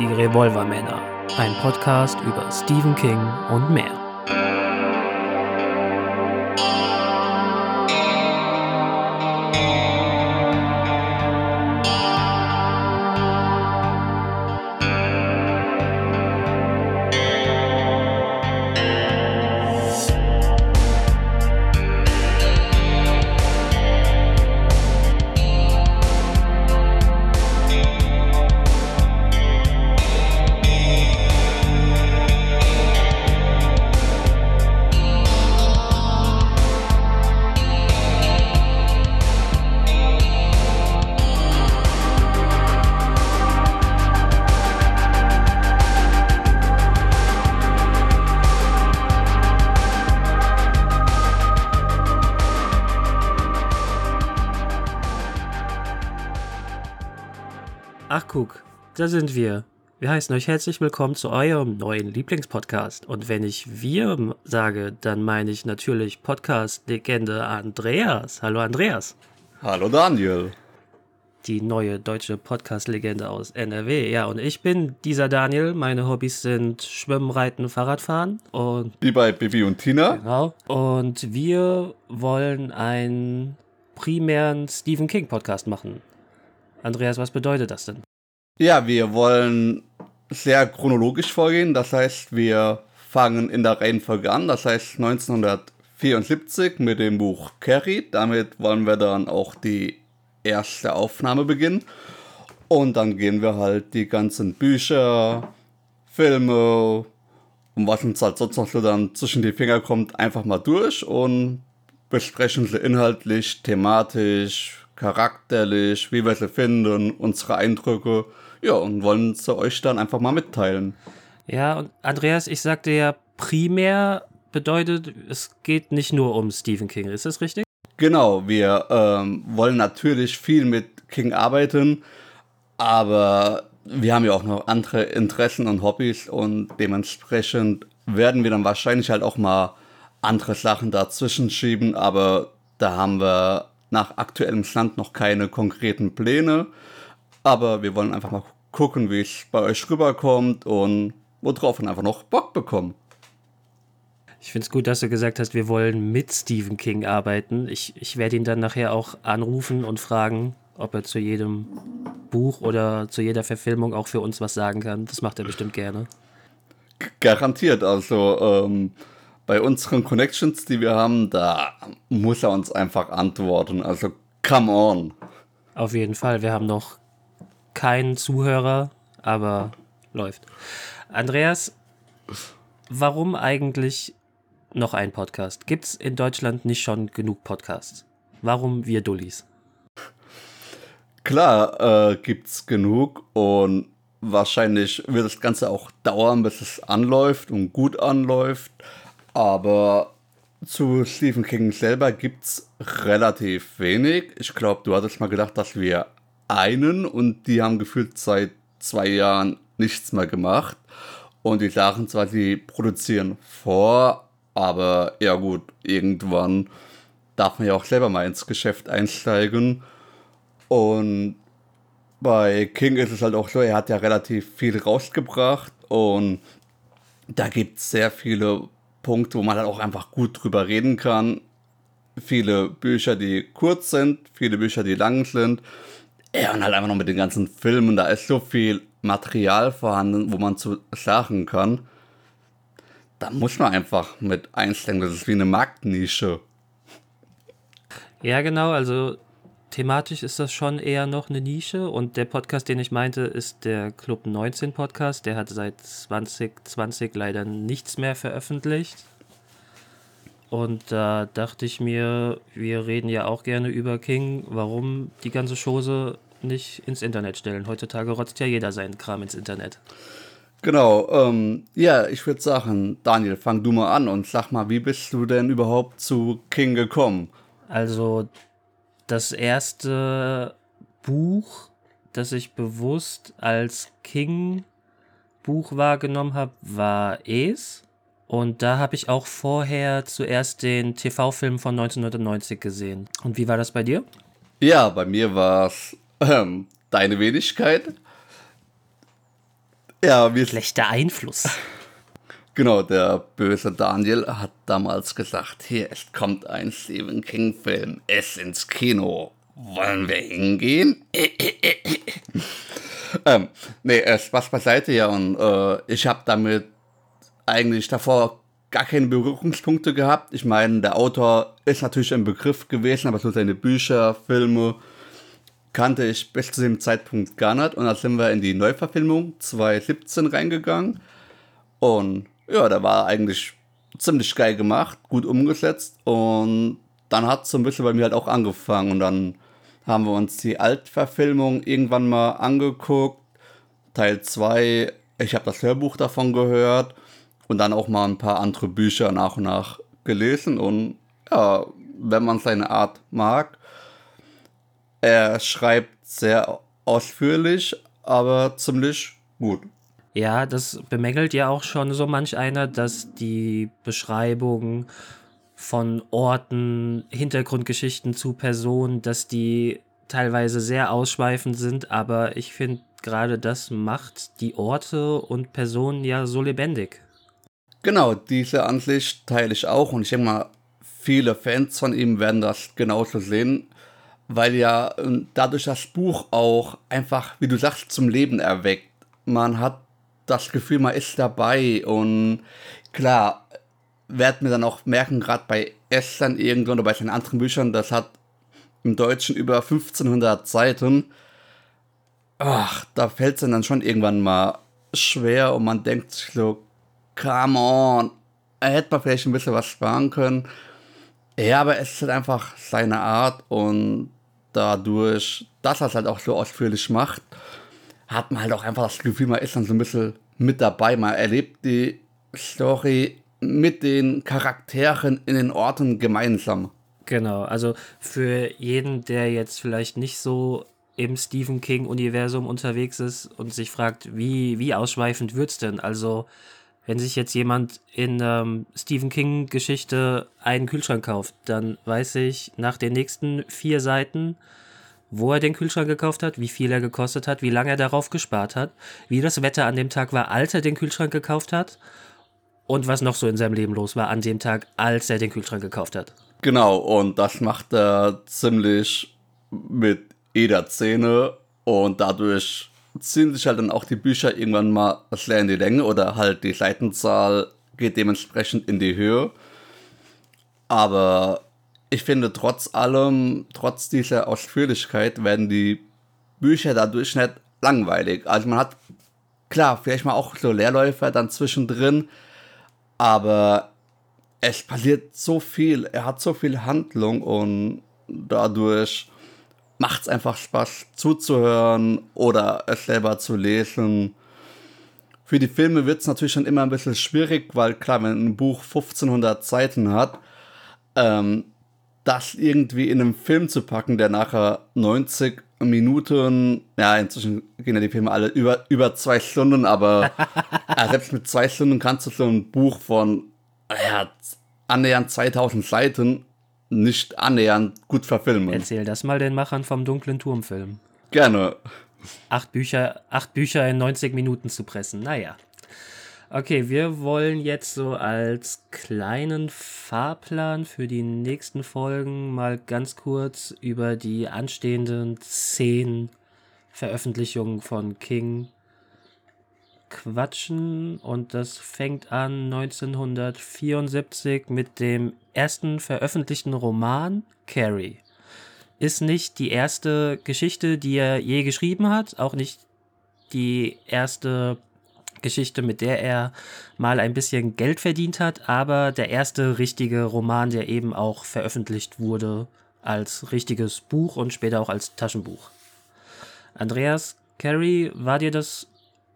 Die Revolvermänner, ein Podcast über Stephen King und mehr. Guck, da sind wir. Wir heißen euch herzlich willkommen zu eurem neuen Lieblingspodcast. Und wenn ich wir sage, dann meine ich natürlich Podcast-Legende Andreas. Hallo Andreas. Hallo Daniel. Die neue deutsche Podcast-Legende aus NRW. Ja, und ich bin dieser Daniel. Meine Hobbys sind Schwimmen, Reiten, Fahrradfahren. Und Wie bei Bibi und Tina. Genau. Und wir wollen einen primären Stephen King Podcast machen. Andreas, was bedeutet das denn? Ja, wir wollen sehr chronologisch vorgehen. Das heißt, wir fangen in der Reihenfolge an. Das heißt 1974 mit dem Buch Carrie. Damit wollen wir dann auch die erste Aufnahme beginnen. Und dann gehen wir halt die ganzen Bücher, Filme und was uns halt sonst noch so dann zwischen die Finger kommt, einfach mal durch und besprechen sie inhaltlich, thematisch, charakterlich, wie wir sie finden, unsere Eindrücke. Ja, und wollen sie euch dann einfach mal mitteilen. Ja, und Andreas, ich sagte ja, primär bedeutet, es geht nicht nur um Stephen King. Ist das richtig? Genau, wir ähm, wollen natürlich viel mit King arbeiten, aber wir haben ja auch noch andere Interessen und Hobbys und dementsprechend werden wir dann wahrscheinlich halt auch mal andere Sachen dazwischen schieben, aber da haben wir nach aktuellem Stand noch keine konkreten Pläne. Aber wir wollen einfach mal gucken, wie es bei euch rüberkommt und worauf wir einfach noch Bock bekommen. Ich finde es gut, dass du gesagt hast, wir wollen mit Stephen King arbeiten. Ich, ich werde ihn dann nachher auch anrufen und fragen, ob er zu jedem Buch oder zu jeder Verfilmung auch für uns was sagen kann. Das macht er bestimmt gerne. Garantiert. Also ähm, bei unseren Connections, die wir haben, da muss er uns einfach antworten. Also come on. Auf jeden Fall. Wir haben noch keinen Zuhörer, aber läuft. Andreas, warum eigentlich noch ein Podcast? Gibt es in Deutschland nicht schon genug Podcasts? Warum wir Dullis? Klar, äh, gibt's genug und wahrscheinlich wird das Ganze auch dauern, bis es anläuft und gut anläuft. Aber zu Stephen King selber gibt's relativ wenig. Ich glaube, du hattest mal gedacht, dass wir einen und die haben gefühlt seit zwei Jahren nichts mehr gemacht. Und die sagen zwar, sie produzieren vor, aber ja gut, irgendwann darf man ja auch selber mal ins Geschäft einsteigen. Und bei King ist es halt auch so, er hat ja relativ viel rausgebracht und da gibt es sehr viele Punkte, wo man halt auch einfach gut drüber reden kann. Viele Bücher, die kurz sind, viele Bücher, die lang sind. Ja, und halt einfach noch mit den ganzen Filmen, da ist so viel Material vorhanden, wo man zu sagen kann. Da muss man einfach mit einsteigen, das ist wie eine Marktnische. Ja, genau, also thematisch ist das schon eher noch eine Nische und der Podcast, den ich meinte, ist der Club 19 Podcast. Der hat seit 2020 leider nichts mehr veröffentlicht. Und da dachte ich mir, wir reden ja auch gerne über King, warum die ganze Chose nicht ins Internet stellen. Heutzutage rotzt ja jeder seinen Kram ins Internet. Genau, ähm, ja, ich würde sagen, Daniel, fang du mal an und sag mal, wie bist du denn überhaupt zu King gekommen? Also das erste Buch, das ich bewusst als King-Buch wahrgenommen habe, war Es. Und da habe ich auch vorher zuerst den TV-Film von 1990 gesehen. Und wie war das bei dir? Ja, bei mir war es ähm, Deine Wenigkeit. Ja, wie Schlechter Einfluss. Genau, der böse Daniel hat damals gesagt, hier, es kommt ein Stephen King-Film, es ins Kino. Wollen wir hingehen? ähm, nee, Spaß beiseite, ja, und äh, ich habe damit eigentlich davor gar keine Berührungspunkte gehabt. Ich meine, der Autor ist natürlich ein Begriff gewesen, aber so seine Bücher, Filme kannte ich bis zu dem Zeitpunkt gar nicht. Und dann sind wir in die Neuverfilmung 2017 reingegangen. Und ja, der war eigentlich ziemlich geil gemacht, gut umgesetzt. Und dann hat es so ein bisschen bei mir halt auch angefangen. Und dann haben wir uns die Altverfilmung irgendwann mal angeguckt. Teil 2, ich habe das Hörbuch davon gehört und dann auch mal ein paar andere Bücher nach und nach gelesen. Und ja, wenn man seine Art mag, er schreibt sehr ausführlich, aber ziemlich gut. Ja, das bemängelt ja auch schon so manch einer, dass die Beschreibung von Orten, Hintergrundgeschichten zu Personen, dass die teilweise sehr ausschweifend sind, aber ich finde gerade das macht die Orte und Personen ja so lebendig. Genau, diese Ansicht teile ich auch und ich denke mal, viele Fans von ihm werden das genauso sehen, weil ja ähm, dadurch das Buch auch einfach, wie du sagst, zum Leben erweckt. Man hat das Gefühl, man ist dabei und klar, werden wir dann auch merken, gerade bei Estern irgendwann oder bei seinen anderen Büchern, das hat im Deutschen über 1500 Seiten. Ach, da fällt es dann schon irgendwann mal schwer und man denkt sich so, come on, hätte man vielleicht ein bisschen was sparen können. Ja, aber es ist halt einfach seine Art und dadurch, dass er es halt auch so ausführlich macht, hat man halt auch einfach das Gefühl, man ist dann so ein bisschen mit dabei. Man erlebt die Story mit den Charakteren in den Orten gemeinsam. Genau, also für jeden, der jetzt vielleicht nicht so im Stephen King-Universum unterwegs ist und sich fragt, wie, wie ausschweifend es denn? Also, wenn sich jetzt jemand in ähm, Stephen King-Geschichte einen Kühlschrank kauft, dann weiß ich nach den nächsten vier Seiten, wo er den Kühlschrank gekauft hat, wie viel er gekostet hat, wie lange er darauf gespart hat, wie das Wetter an dem Tag war, als er den Kühlschrank gekauft hat und was noch so in seinem Leben los war an dem Tag, als er den Kühlschrank gekauft hat. Genau, und das macht er ziemlich mit jeder Szene und dadurch ziehen sich halt dann auch die Bücher irgendwann mal sehr in die Länge oder halt die Seitenzahl geht dementsprechend in die Höhe. Aber ich finde trotz allem, trotz dieser Ausführlichkeit werden die Bücher dadurch nicht langweilig. Also man hat klar vielleicht mal auch so Leerläufer dann zwischendrin, aber es passiert so viel, er hat so viel Handlung und dadurch macht es einfach Spaß zuzuhören oder es selber zu lesen. Für die Filme wird es natürlich schon immer ein bisschen schwierig, weil klar, wenn ein Buch 1500 Seiten hat, ähm, das irgendwie in einem Film zu packen, der nachher 90 Minuten, ja, inzwischen gehen ja die Filme alle über, über zwei Stunden, aber ja, selbst mit zwei Stunden kannst du so ein Buch von ja, annähernd 2000 Seiten nicht annähernd gut verfilmen. Erzähl das mal den Machern vom dunklen Turmfilm. Gerne. Acht Bücher, acht Bücher in 90 Minuten zu pressen, naja. Okay, wir wollen jetzt so als kleinen Fahrplan für die nächsten Folgen mal ganz kurz über die anstehenden zehn Veröffentlichungen von King quatschen und das fängt an 1974 mit dem ersten veröffentlichten Roman Carrie. Ist nicht die erste Geschichte, die er je geschrieben hat, auch nicht die erste Geschichte, mit der er mal ein bisschen Geld verdient hat, aber der erste richtige Roman, der eben auch veröffentlicht wurde als richtiges Buch und später auch als Taschenbuch. Andreas, Carrie, war dir das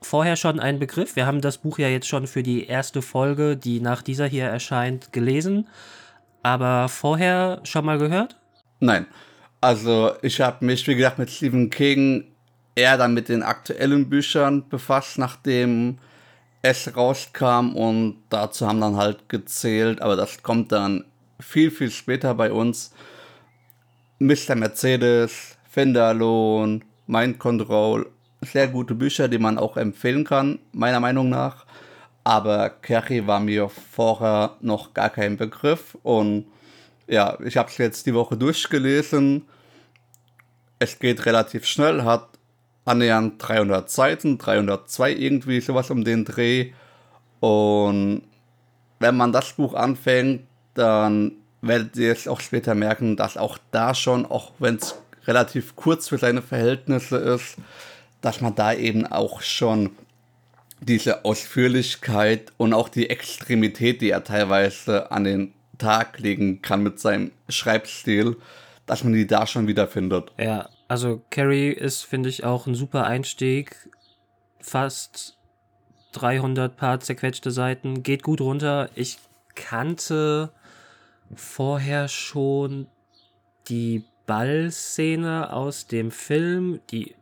vorher schon ein Begriff? Wir haben das Buch ja jetzt schon für die erste Folge, die nach dieser hier erscheint, gelesen, aber vorher schon mal gehört? Nein. Also ich habe mich, wie gesagt, mit Stephen King eher dann mit den aktuellen Büchern befasst, nachdem es rauskam und dazu haben dann halt gezählt, aber das kommt dann viel, viel später bei uns. Mr. Mercedes, Fenderlohn, Mind Control, sehr gute Bücher, die man auch empfehlen kann, meiner Meinung nach. Aber Carrie war mir vorher noch gar kein Begriff. Und ja, ich habe es jetzt die Woche durchgelesen. Es geht relativ schnell, hat annähernd 300 Seiten, 302 irgendwie, sowas um den Dreh. Und wenn man das Buch anfängt, dann werdet ihr es auch später merken, dass auch da schon, auch wenn es relativ kurz für seine Verhältnisse ist, dass man da eben auch schon diese Ausführlichkeit und auch die Extremität, die er teilweise an den Tag legen kann mit seinem Schreibstil, dass man die da schon wiederfindet. Ja, also Carrie ist, finde ich, auch ein super Einstieg. Fast 300 paar zerquetschte Seiten, geht gut runter. Ich kannte vorher schon die Ballszene aus dem Film, die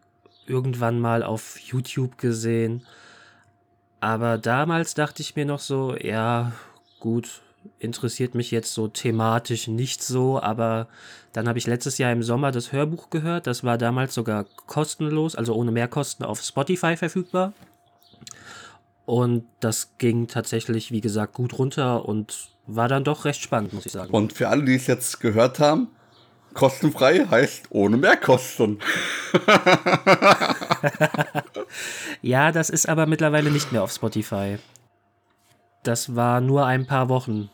irgendwann mal auf YouTube gesehen. Aber damals dachte ich mir noch so, ja, gut, interessiert mich jetzt so thematisch nicht so, aber dann habe ich letztes Jahr im Sommer das Hörbuch gehört. Das war damals sogar kostenlos, also ohne Mehrkosten auf Spotify verfügbar. Und das ging tatsächlich, wie gesagt, gut runter und war dann doch recht spannend, muss ich sagen. Und für alle, die es jetzt gehört haben, kostenfrei heißt ohne Mehrkosten. ja, das ist aber mittlerweile nicht mehr auf Spotify. Das war nur ein paar Wochen,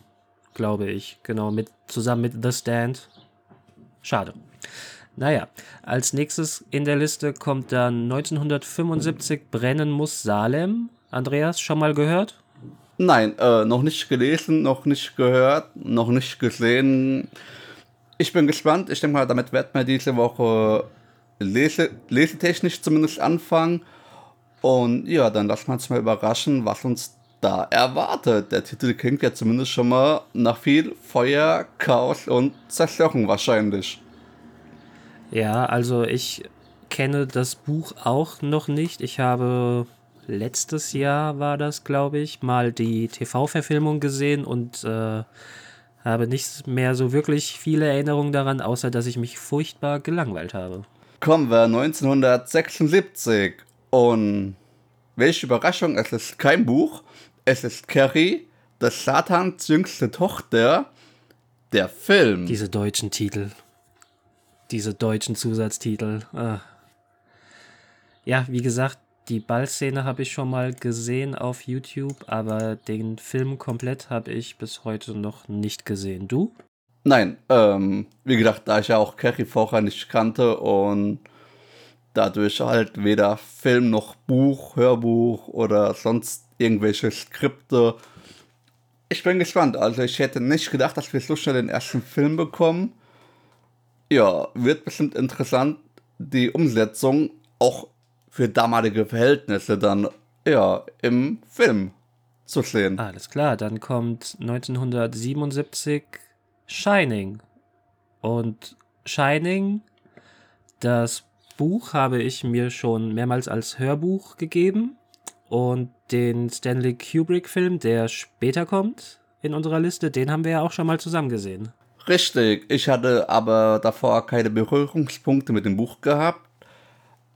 glaube ich. Genau, mit, zusammen mit The Stand. Schade. Naja, als nächstes in der Liste kommt dann 1975 Brennen muss Salem. Andreas, schon mal gehört? Nein, äh, noch nicht gelesen, noch nicht gehört, noch nicht gesehen. Ich bin gespannt. Ich denke mal, damit werden wir diese Woche lese, lesetechnisch zumindest anfangen. Und ja, dann lassen wir uns mal überraschen, was uns da erwartet. Der Titel klingt ja zumindest schon mal nach viel Feuer, Chaos und Zerstörung wahrscheinlich. Ja, also ich kenne das Buch auch noch nicht. Ich habe letztes Jahr war das, glaube ich, mal die TV-Verfilmung gesehen und äh, habe nicht mehr so wirklich viele Erinnerungen daran, außer dass ich mich furchtbar gelangweilt habe. Kommen wir 1976 und welche Überraschung, es ist kein Buch, es ist Carrie, das Satans jüngste Tochter, der Film. Diese deutschen Titel. Diese deutschen Zusatztitel. Ah. Ja, wie gesagt, die Ballszene habe ich schon mal gesehen auf YouTube, aber den Film komplett habe ich bis heute noch nicht gesehen. Du? Nein, ähm, wie gesagt, da ich ja auch Carrie vorher nicht kannte und dadurch halt weder Film noch Buch, Hörbuch oder sonst irgendwelche Skripte. Ich bin gespannt. Also ich hätte nicht gedacht, dass wir so schnell den ersten Film bekommen. Ja, wird bestimmt interessant. Die Umsetzung auch für damalige Verhältnisse dann ja im Film zu sehen. Alles klar, dann kommt 1977 Shining. Und Shining, das Buch habe ich mir schon mehrmals als Hörbuch gegeben. Und den Stanley Kubrick-Film, der später kommt in unserer Liste, den haben wir ja auch schon mal zusammen gesehen. Richtig, ich hatte aber davor keine Berührungspunkte mit dem Buch gehabt.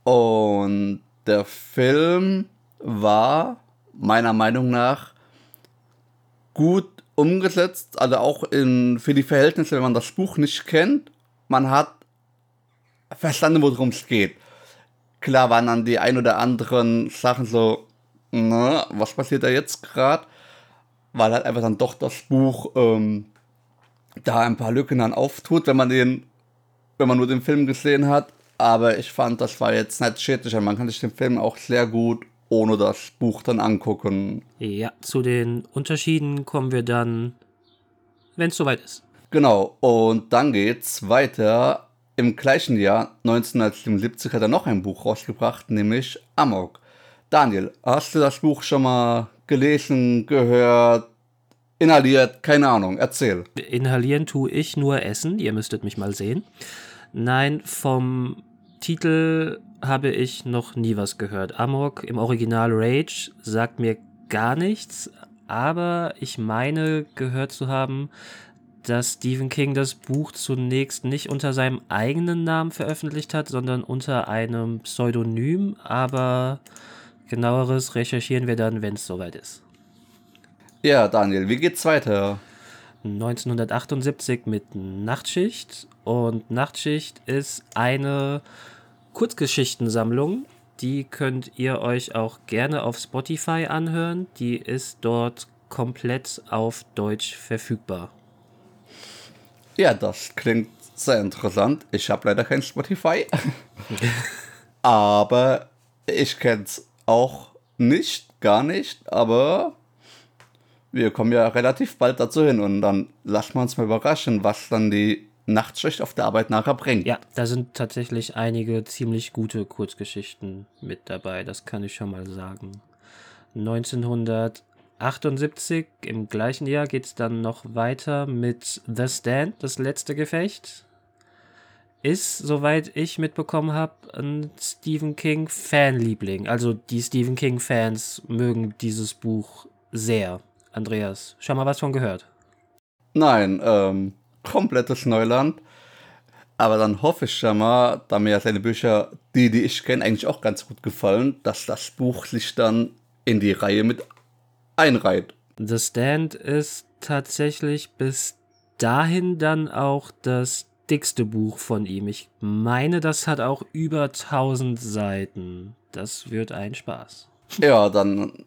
Und der Film war meiner Meinung nach gut umgesetzt, also auch in, für die Verhältnisse, wenn man das Buch nicht kennt. Man hat verstanden, worum es geht. Klar waren dann die ein oder anderen Sachen so, na, was passiert da jetzt gerade? Weil halt einfach dann doch das Buch ähm, da ein paar Lücken dann auftut, wenn man den, wenn man nur den Film gesehen hat. Aber ich fand, das war jetzt nicht schädlich. Man kann sich den Film auch sehr gut ohne das Buch dann angucken. Ja, zu den Unterschieden kommen wir dann, wenn es soweit ist. Genau, und dann geht's weiter. Im gleichen Jahr, 1977, hat er noch ein Buch rausgebracht, nämlich Amok. Daniel, hast du das Buch schon mal gelesen, gehört, inhaliert? Keine Ahnung, erzähl. Inhalieren tue ich nur Essen, ihr müsstet mich mal sehen. Nein, vom Titel habe ich noch nie was gehört. Amok im Original Rage sagt mir gar nichts, aber ich meine gehört zu haben, dass Stephen King das Buch zunächst nicht unter seinem eigenen Namen veröffentlicht hat, sondern unter einem Pseudonym, aber genaueres recherchieren wir dann, wenn es soweit ist. Ja, Daniel, wie geht's weiter? 1978 mit Nachtschicht und Nachtschicht ist eine Kurzgeschichtensammlung. Die könnt ihr euch auch gerne auf Spotify anhören. Die ist dort komplett auf Deutsch verfügbar. Ja, das klingt sehr interessant. Ich habe leider kein Spotify. aber ich kenne es auch nicht, gar nicht. Aber wir kommen ja relativ bald dazu hin und dann lassen wir uns mal überraschen, was dann die Nachtschicht auf der Arbeit nachher bringt. Ja, da sind tatsächlich einige ziemlich gute Kurzgeschichten mit dabei, das kann ich schon mal sagen. 1978, im gleichen Jahr, geht es dann noch weiter mit The Stand, das letzte Gefecht. Ist, soweit ich mitbekommen habe, ein Stephen King Fanliebling. Also die Stephen King Fans mögen dieses Buch sehr. Andreas, schon mal was von gehört? Nein, ähm, komplettes Neuland. Aber dann hoffe ich schon mal, da mir seine Bücher, die, die ich kenne, eigentlich auch ganz gut gefallen, dass das Buch sich dann in die Reihe mit einreiht. The Stand ist tatsächlich bis dahin dann auch das dickste Buch von ihm. Ich meine, das hat auch über 1000 Seiten. Das wird ein Spaß. Ja, dann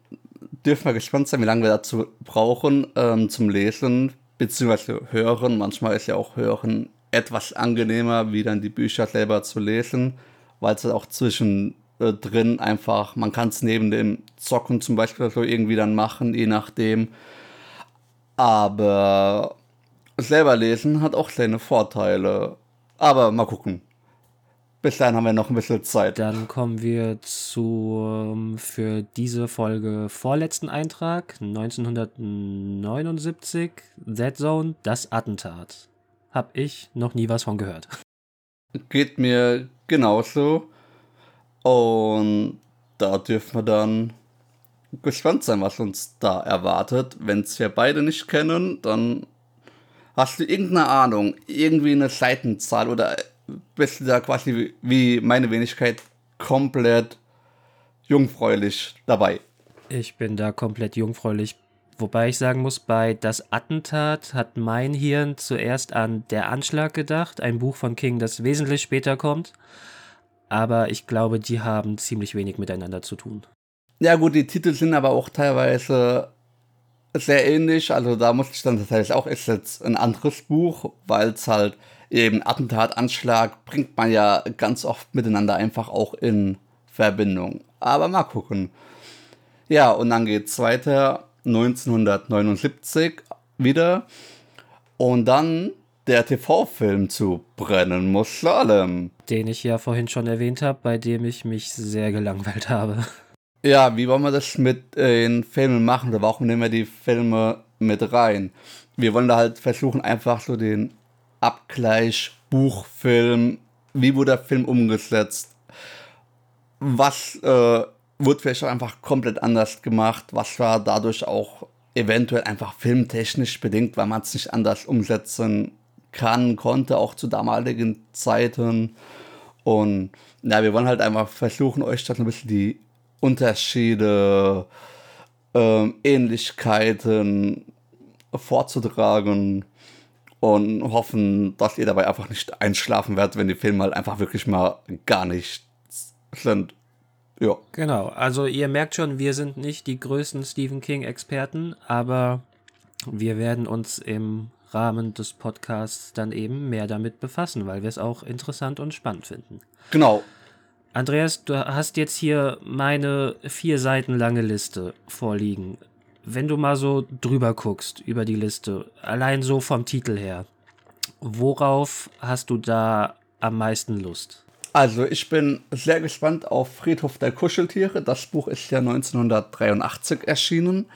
dürfen wir gespannt sein, wie lange wir dazu brauchen ähm, zum Lesen bzw. hören. Manchmal ist ja auch hören etwas angenehmer, wie dann die Bücher selber zu lesen, weil es auch zwischen äh, einfach, man kann es neben dem Zocken zum Beispiel so irgendwie dann machen, je nachdem. Aber selber lesen hat auch seine Vorteile. Aber mal gucken. Bis dahin haben wir noch ein bisschen Zeit. Dann kommen wir zum für diese Folge vorletzten Eintrag 1979 That Zone das Attentat. Hab ich noch nie was von gehört. Geht mir genauso. Und da dürfen wir dann gespannt sein, was uns da erwartet. Wenn es wir beide nicht kennen, dann hast du irgendeine Ahnung, irgendwie eine Seitenzahl oder bist du da quasi wie meine Wenigkeit komplett jungfräulich dabei. Ich bin da komplett jungfräulich. Wobei ich sagen muss, bei Das Attentat hat mein Hirn zuerst an Der Anschlag gedacht, ein Buch von King, das wesentlich später kommt. Aber ich glaube, die haben ziemlich wenig miteinander zu tun. Ja gut, die Titel sind aber auch teilweise sehr ähnlich. Also da musste ich dann tatsächlich auch, ist jetzt ein anderes Buch, weil es halt eben Attentat, Anschlag bringt man ja ganz oft miteinander einfach auch in Verbindung. Aber mal gucken. Ja, und dann geht es weiter 1979 wieder. Und dann der TV-Film zu Brennen muss Salem. Den ich ja vorhin schon erwähnt habe, bei dem ich mich sehr gelangweilt habe. Ja, wie wollen wir das mit den Filmen machen? Oder warum nehmen wir die Filme mit rein? Wir wollen da halt versuchen, einfach so den Abgleich, Buch, Film, wie wurde der Film umgesetzt, was äh, wurde vielleicht auch einfach komplett anders gemacht, was war dadurch auch eventuell einfach filmtechnisch bedingt, weil man es nicht anders umsetzen kann, konnte, auch zu damaligen Zeiten. Und ja, wir wollen halt einfach versuchen, euch da ein bisschen die Unterschiede, äh, Ähnlichkeiten vorzutragen und hoffen, dass ihr dabei einfach nicht einschlafen werdet, wenn die Filme halt einfach wirklich mal gar nicht sind. Ja. Genau, also ihr merkt schon, wir sind nicht die größten Stephen King-Experten, aber wir werden uns im Rahmen des Podcasts dann eben mehr damit befassen, weil wir es auch interessant und spannend finden. Genau. Andreas, du hast jetzt hier meine vier Seiten lange Liste vorliegen wenn du mal so drüber guckst über die Liste, allein so vom Titel her, worauf hast du da am meisten Lust? Also ich bin sehr gespannt auf Friedhof der Kuscheltiere. Das Buch ist ja 1983 erschienen.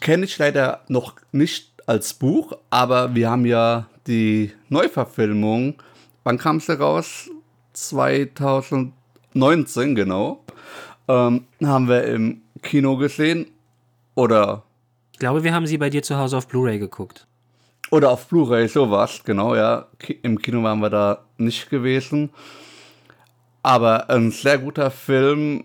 Kenne ich leider noch nicht als Buch, aber wir haben ja die Neuverfilmung. Wann kam sie raus? 2019, genau. Ähm, haben wir im Kino gesehen oder? Ich glaube, wir haben sie bei dir zu Hause auf Blu-ray geguckt. Oder auf Blu-ray, sowas, genau, ja. Im Kino waren wir da nicht gewesen. Aber ein sehr guter Film.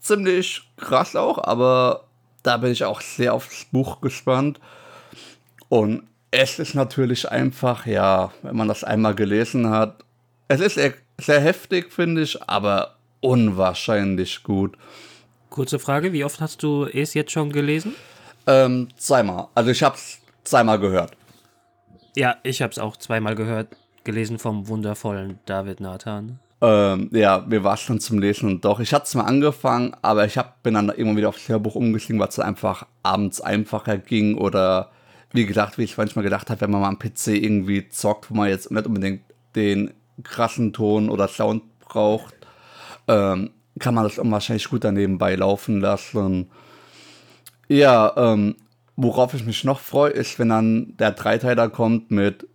Ziemlich krass auch, aber da bin ich auch sehr aufs Buch gespannt. Und es ist natürlich einfach, ja, wenn man das einmal gelesen hat, es ist sehr, sehr heftig, finde ich, aber unwahrscheinlich gut. Kurze Frage, wie oft hast du es jetzt schon gelesen? Ähm, zweimal. Also ich habe es zweimal gehört. Ja, ich habe es auch zweimal gehört, gelesen vom wundervollen David Nathan. Ähm, ja, mir war es schon zum Lesen und doch. Ich hatte es mal angefangen, aber ich hab, bin dann immer wieder aufs Hörbuch umgestiegen, weil es einfach abends einfacher ging oder wie gesagt, wie ich manchmal gedacht habe, wenn man mal am PC irgendwie zockt, wo man jetzt nicht unbedingt den krassen Ton oder Sound braucht, ähm, kann man das wahrscheinlich gut daneben beilaufen lassen. Ja, ähm, worauf ich mich noch freue, ist, wenn dann der Dreiteiler kommt mit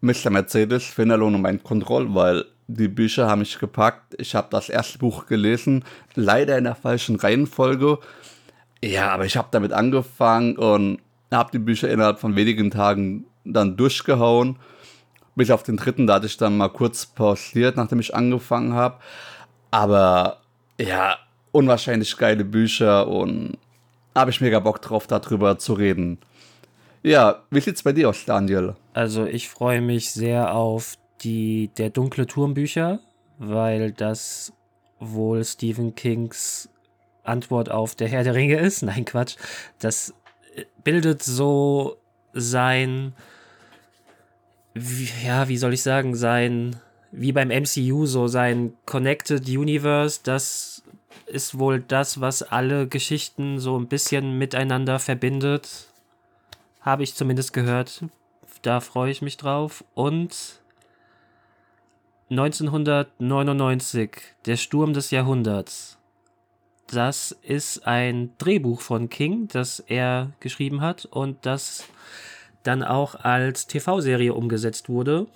Mr. Mercedes, Finalone und mein Control, weil die Bücher haben mich gepackt. Ich habe das erste Buch gelesen, leider in der falschen Reihenfolge. Ja, aber ich habe damit angefangen und habe die Bücher innerhalb von wenigen Tagen dann durchgehauen. Bis auf den dritten, da hatte ich dann mal kurz pausiert, nachdem ich angefangen habe. Aber ja, unwahrscheinlich geile Bücher und habe ich mega Bock drauf, darüber zu reden. Ja, wie sieht's bei dir aus, Daniel? Also ich freue mich sehr auf die Der dunkle Turm Bücher, weil das wohl Stephen Kings Antwort auf Der Herr der Ringe ist. Nein, Quatsch. Das bildet so sein, wie, ja, wie soll ich sagen, sein, wie beim MCU, so sein Connected Universe, das ist wohl das, was alle Geschichten so ein bisschen miteinander verbindet. Habe ich zumindest gehört. Da freue ich mich drauf. Und 1999, der Sturm des Jahrhunderts. Das ist ein Drehbuch von King, das er geschrieben hat und das dann auch als TV-Serie umgesetzt wurde.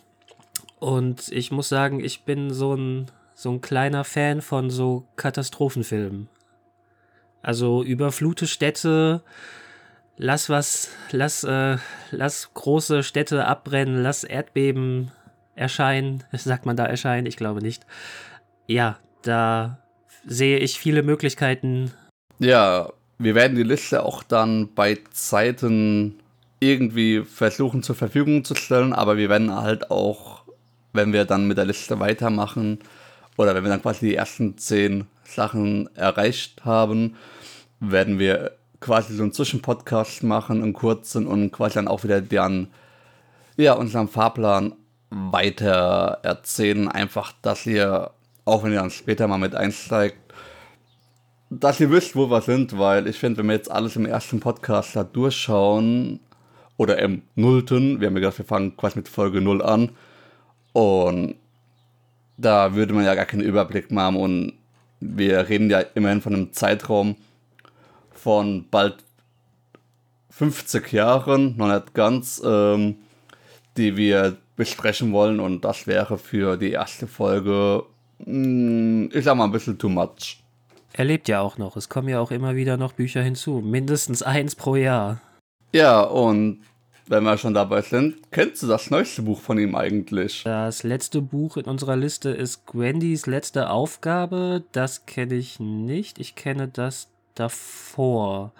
Und ich muss sagen, ich bin so ein, so ein kleiner Fan von so Katastrophenfilmen. Also überflute Städte, lass was, lass, äh, lass große Städte abbrennen, lass Erdbeben erscheinen. Sagt man da erscheinen? Ich glaube nicht. Ja, da sehe ich viele Möglichkeiten. Ja, wir werden die Liste auch dann bei Zeiten irgendwie versuchen zur Verfügung zu stellen, aber wir werden halt auch, wenn wir dann mit der Liste weitermachen oder wenn wir dann quasi die ersten zehn Sachen erreicht haben, werden wir quasi so einen Zwischenpodcast machen, einen kurzen und quasi dann auch wieder dann ja, unseren Fahrplan weiter erzählen. Einfach, dass ihr, auch wenn ihr dann später mal mit einsteigt, dass ihr wisst, wo wir sind, weil ich finde, wenn wir jetzt alles im ersten Podcast da durchschauen, oder im Nullten, wir haben ja gesagt, wir fangen quasi mit Folge 0 an, und da würde man ja gar keinen Überblick machen und wir reden ja immerhin von einem Zeitraum von bald 50 Jahren, noch nicht ganz, ähm, die wir besprechen wollen und das wäre für die erste Folge, mh, hm, ich sag mal, ein bisschen too much. Er lebt ja auch noch. Es kommen ja auch immer wieder noch Bücher hinzu. Mindestens eins pro Jahr. Ja, und wenn wir schon dabei sind, kennst du das neueste Buch von ihm eigentlich? Das letzte Buch in unserer Liste ist Gwendys letzte Aufgabe. Das kenne ich nicht. Ich kenne das davor.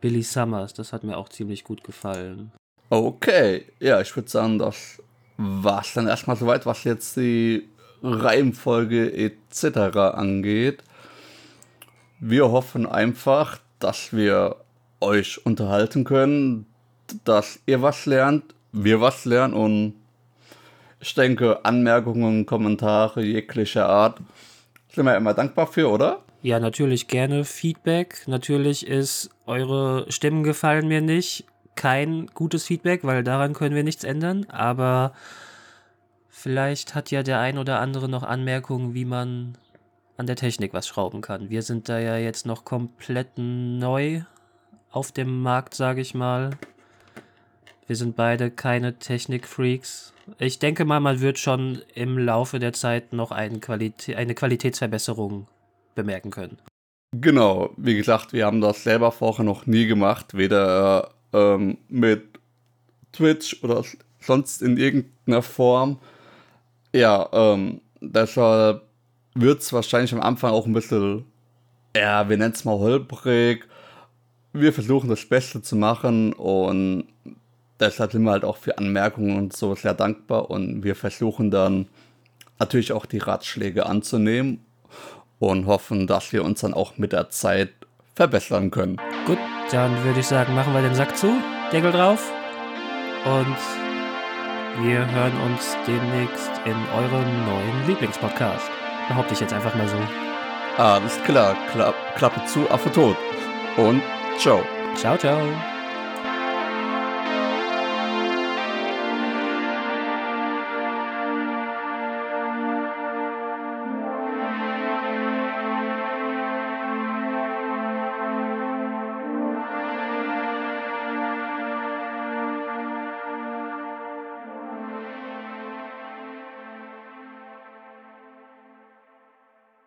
Billy Summers. Das hat mir auch ziemlich gut gefallen. Okay, ja, ich würde sagen, das war es dann erstmal soweit, was jetzt die Reihenfolge etc. angeht. Wir hoffen einfach, dass wir euch unterhalten können, dass ihr was lernt, wir was lernen und ich denke, Anmerkungen, Kommentare jeglicher Art sind wir immer dankbar für, oder? Ja, natürlich gerne Feedback. Natürlich ist eure Stimmen gefallen mir nicht. Kein gutes Feedback, weil daran können wir nichts ändern. Aber vielleicht hat ja der ein oder andere noch Anmerkungen, wie man an der Technik was schrauben kann. Wir sind da ja jetzt noch komplett neu auf dem Markt, sage ich mal. Wir sind beide keine Technikfreaks. Ich denke mal, man wird schon im Laufe der Zeit noch ein Qualitä eine Qualitätsverbesserung bemerken können. Genau, wie gesagt, wir haben das selber vorher noch nie gemacht, weder ähm, mit Twitch oder sonst in irgendeiner Form. Ja, ähm, deshalb wird es wahrscheinlich am Anfang auch ein bisschen, ja, wir nennen es mal holprig. Wir versuchen das Beste zu machen und deshalb sind wir halt auch für Anmerkungen und so sehr dankbar und wir versuchen dann natürlich auch die Ratschläge anzunehmen und hoffen, dass wir uns dann auch mit der Zeit verbessern können. Gut, dann würde ich sagen, machen wir den Sack zu, Deckel drauf und wir hören uns demnächst in eurem neuen Lieblingspodcast. Behaupte ich jetzt einfach mal so. Alles klar, Kla Klappe zu, Affe tot. Und ciao. Ciao, ciao.